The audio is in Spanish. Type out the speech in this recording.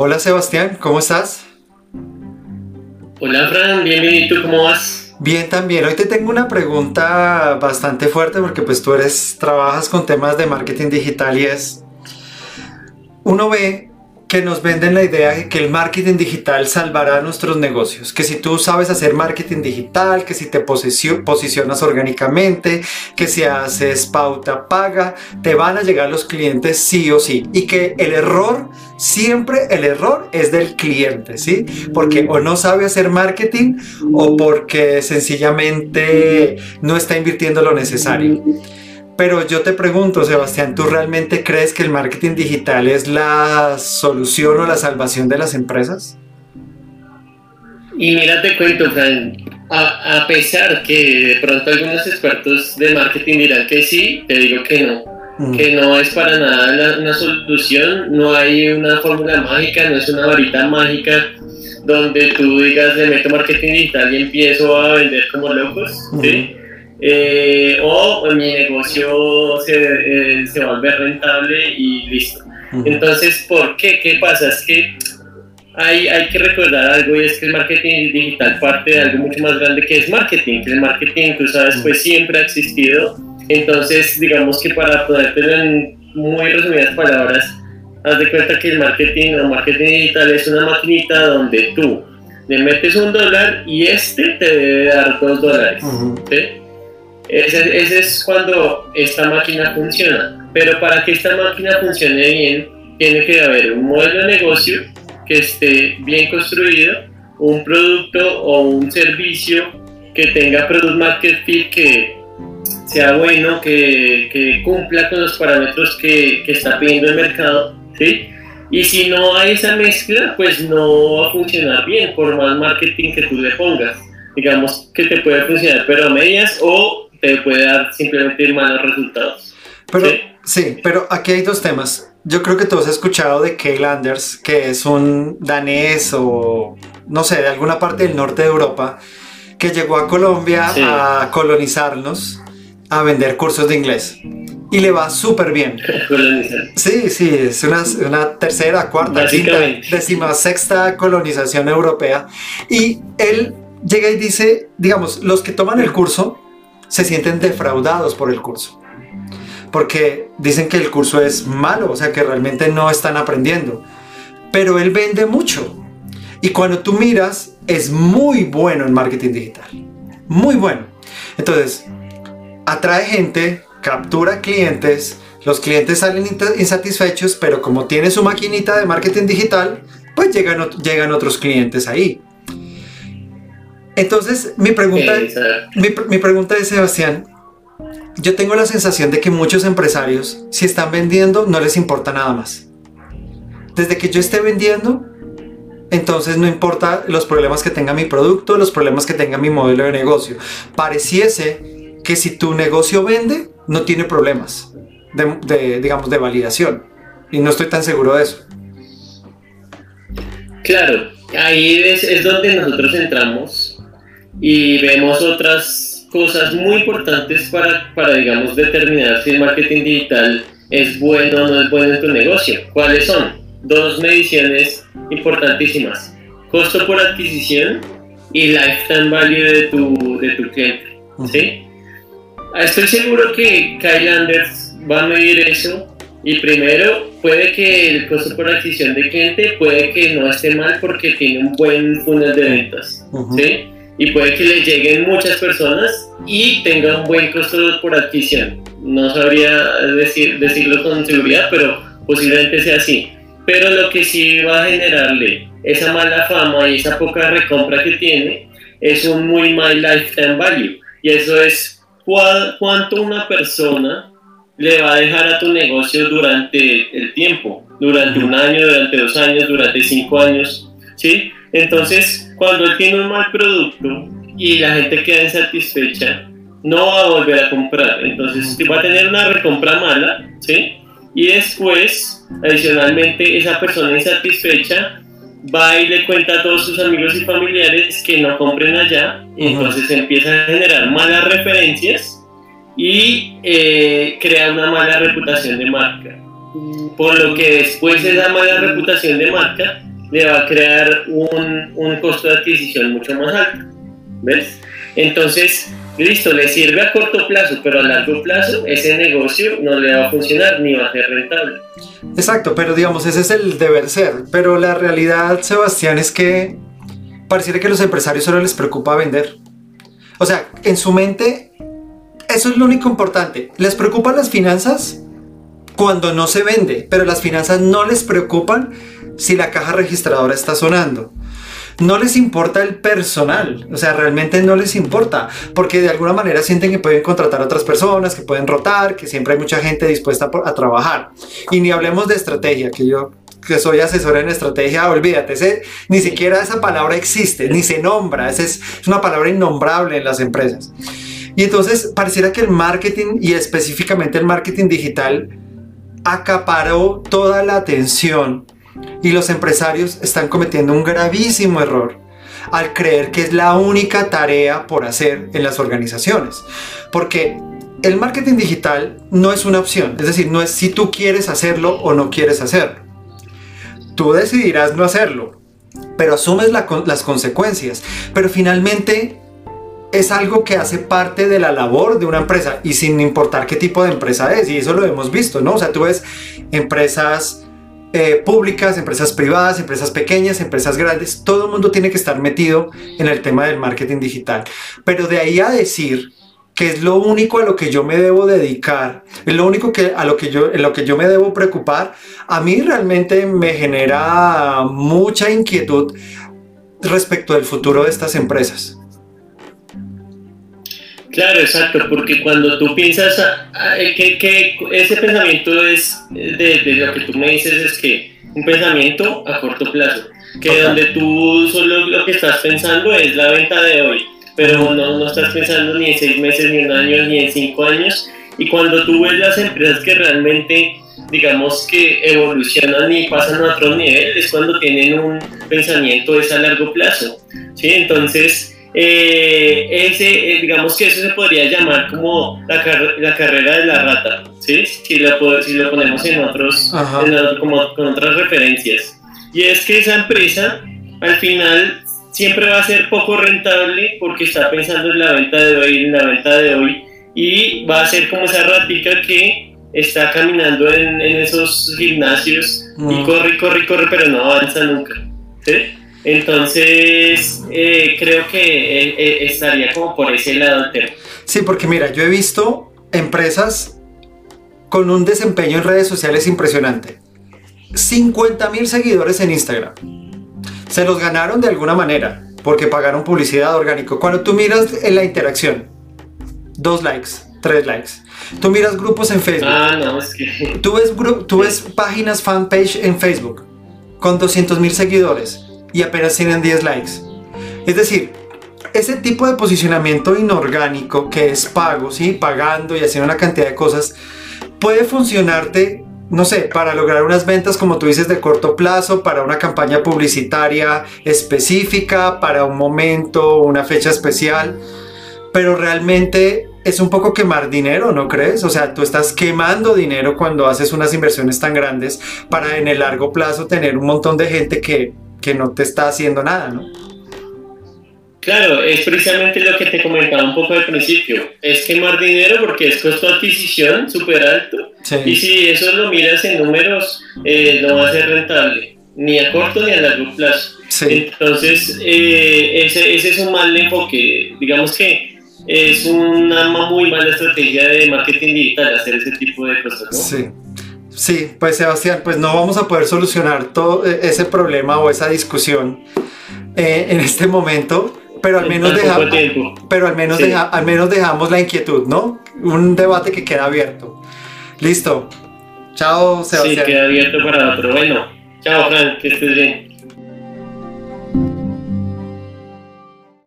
Hola Sebastián, ¿cómo estás? Hola Fran, bienvenido, ¿tú cómo vas? Bien también, hoy te tengo una pregunta bastante fuerte porque pues tú eres, trabajas con temas de marketing digital y es, uno ve que nos venden la idea de que el marketing digital salvará nuestros negocios, que si tú sabes hacer marketing digital, que si te posicionas orgánicamente, que si haces pauta paga, te van a llegar los clientes sí o sí, y que el error, siempre el error es del cliente, ¿sí? Porque o no sabe hacer marketing o porque sencillamente no está invirtiendo lo necesario. Pero yo te pregunto, Sebastián, ¿tú realmente crees que el marketing digital es la solución o la salvación de las empresas? Y mira, te cuento, Fran, a, pesar que de pronto algunos expertos de marketing dirán que sí, te digo que no, mm. que no es para nada una solución, no hay una fórmula mágica, no es una varita mágica donde tú digas, le meto marketing digital y empiezo a vender como locos, ¿sí? Eh, o mi negocio se, eh, se vuelve rentable y listo. Entonces, ¿por qué? ¿Qué pasa? Es que hay, hay que recordar algo y es que el marketing digital parte de algo mucho más grande que es marketing, que el marketing, tú sabes, pues siempre ha existido. Entonces, digamos que para ponértelo en muy resumidas palabras, haz de cuenta que el marketing o marketing digital es una maquinita donde tú le metes un dólar y este te debe dar dos dólares. Ese, es cuando esta máquina funciona. Pero para que esta máquina funcione bien, tiene que haber un modelo de negocio que esté bien construido, un producto o un servicio que tenga product market fit que sea bueno, que, que cumpla con los parámetros que, que, está pidiendo el mercado, ¿sí? Y si no hay esa mezcla, pues no va a funcionar bien, por más marketing que tú le pongas. Digamos que te puede funcionar, pero a medias o te puede dar simplemente malos resultados. Pero, ¿sí? pero aquí hay dos temas. Yo creo que tú has escuchado de Kay Landers, que es un danés o no sé, de alguna parte del norte de Europa, que llegó a Colombia a colonizarnos, a vender cursos de inglés. Y le va súper bien. Sí, sí, es una, una tercera, cuarta, quinta, décima, sexta colonización europea. Y él llega y dice, digamos, los que toman el curso se sienten defraudados por el curso. Porque dicen que el curso es malo, o sea que realmente no están aprendiendo. Pero él vende mucho. Y cuando tú miras, es muy bueno en marketing digital. Muy bueno. Entonces, atrae gente, captura clientes, los clientes salen insatisfechos, pero como tiene su maquinita de marketing digital, pues llegan, llegan otros clientes ahí. Entonces, mi pregunta, mi, pregunta es, Sebastián, yo tengo la sensación de que muchos empresarios, si están vendiendo, no les importa nada más. Desde que yo esté vendiendo, entonces no importa los problemas que tenga mi producto, los problemas que tenga mi modelo de negocio. Pareciese que si tu negocio vende, no tiene problemas de, digamos, de validación. Y no estoy tan seguro de eso. Claro, ahí es, es donde nosotros entramos y vemos otras cosas muy importantes para, para, digamos, determinar si el marketing digital es bueno o no es bueno en tu negocio. ¿Cuáles son? Dos mediciones importantísimas. Costo por adquisición y lifetime value de tu, de tu cliente. ¿sí? Estoy seguro que Kyle Anders va a medir eso y primero puede que el costo por adquisición de cliente puede que no esté mal porque tiene un buen funnel de ventas. ¿sí? Y puede que le lleguen muchas personas y tenga un buen costo por adquisición. No sabría decir, decirlo con seguridad, pero posiblemente sea así. Pero lo que sí va a generarle esa mala fama y esa poca recompra que tiene es un muy mal lifetime value. Y eso es cuánto una persona le va a dejar a tu negocio durante el tiempo, durante un año, durante dos años, durante cinco años, ¿sí? Entonces, cuando él tiene un mal producto y la gente queda insatisfecha, no va a volver a comprar. Entonces, va a tener una recompra mala, ¿sí? Y después, adicionalmente, esa persona insatisfecha va y le cuenta a todos sus amigos y familiares que no compren allá, entonces empieza a generar malas referencias y eh, crea una mala reputación de marca. Por lo que después de esa mala reputación de marca, le va a crear un, un costo de adquisición mucho más alto. ¿Ves? Entonces, listo, le sirve a corto plazo, pero a largo plazo ese negocio no le va a funcionar ni va a ser rentable. Exacto, pero digamos, ese es el deber ser. Pero la realidad, Sebastián, es que pareciera que a los empresarios solo les preocupa vender. O sea, en su mente, eso es lo único importante. ¿Les preocupan las finanzas? Cuando no se vende, pero las finanzas no les preocupan si la caja registradora está sonando no les importa el personal, o sea, realmente no les importa, porque de alguna manera sienten que pueden contratar a otras personas, que pueden rotar, que siempre hay mucha gente dispuesta a trabajar. Y ni hablemos de estrategia, que yo que soy asesor en estrategia, olvídate, ni siquiera esa palabra existe, ni se nombra, es, es una palabra innombrable en las empresas. Y entonces pareciera que el marketing y específicamente el marketing digital acaparó toda la atención y los empresarios están cometiendo un gravísimo error al creer que es la única tarea por hacer en las organizaciones. Porque el marketing digital no es una opción, es decir, no es si tú quieres hacerlo o no quieres hacerlo. Tú decidirás no hacerlo, pero asumes las consecuencias. Pero finalmente es algo que hace parte de la labor de una empresa y sin importar qué tipo de empresa es. Y eso lo hemos visto, ¿no? O sea, tú ves empresas eh, públicas, empresas privadas, empresas pequeñas, empresas grandes, todo el mundo tiene que estar metido en el tema del marketing digital. Pero de ahí a decir que es lo único a lo que yo me debo dedicar, es lo único que a lo que yo en lo que yo me debo preocupar, a mí realmente me genera mucha inquietud respecto del futuro de estas empresas. Claro, exacto, porque cuando tú piensas que, ese pensamiento es de, lo que tú me dices es que un pensamiento a corto plazo, que donde tú solo lo que estás pensando es la venta de hoy, pero no, no estás pensando ni en seis meses, ni en un año, ni en cinco años, y cuando tú ves las empresas que realmente digamos que evolucionan y pasan a otro nivel es cuando tienen un pensamiento es a largo plazo, ¿sí? Entonces, eh, ese, eh, digamos que eso se podría llamar como la, la carrera de la rata, ¿sí? Si lo, si lo ponemos en otros, como con otras referencias. Y es que esa empresa al final siempre va a ser poco rentable porque está pensando en la venta de hoy, en la venta de hoy, y va a ser como esa ratica que está caminando en, en esos gimnasios y corre, corre, corre, pero no avanza nunca. ¿sí? Entonces, eh, creo que eh, eh, estaría como por ese lado. Sí, porque mira, yo he visto empresas con un desempeño en redes sociales impresionante. 50 mil seguidores en Instagram. Se los ganaron de alguna manera porque pagaron publicidad orgánico. Cuando tú miras en la interacción, dos likes, tres likes. Tú miras grupos en Facebook. Ah, no, es que... Tú ves, tú ves páginas fanpage en Facebook con 200 mil seguidores y apenas tienen 10 likes. Es decir, ese tipo de posicionamiento inorgánico que es pago, ¿sí? Pagando y haciendo una cantidad de cosas, puede funcionarte, no sé, para lograr unas ventas, como tú dices, de corto plazo, para una campaña publicitaria específica, para un momento, una fecha especial, pero realmente es un poco quemar dinero, ¿no crees? O sea, tú estás quemando dinero cuando haces unas inversiones tan grandes para en el largo plazo tener un montón de gente que que no te está haciendo nada, ¿no? Claro, es precisamente lo que te comentaba un poco al principio. Es quemar dinero porque es costo de adquisición súper alto. Y si eso lo miras en números, eh, no va a ser rentable, ni a corto ni a largo plazo. Entonces, eh, ese, ese, es un mal enfoque. Digamos que es una muy mala estrategia de marketing digital hacer ese tipo de cosas, ¿no? Sí. Sí, pues Sebastián, pues no vamos a poder solucionar todo eh, ese problema o esa discusión eh, en este momento, pero al menos, dejamos, pero al menos, al menos dejamos la inquietud, ¿no? Un debate que queda abierto. Listo. Chao, Sebastián. Sí, queda abierto para otro. Bueno, chao, Frank, que estés bien.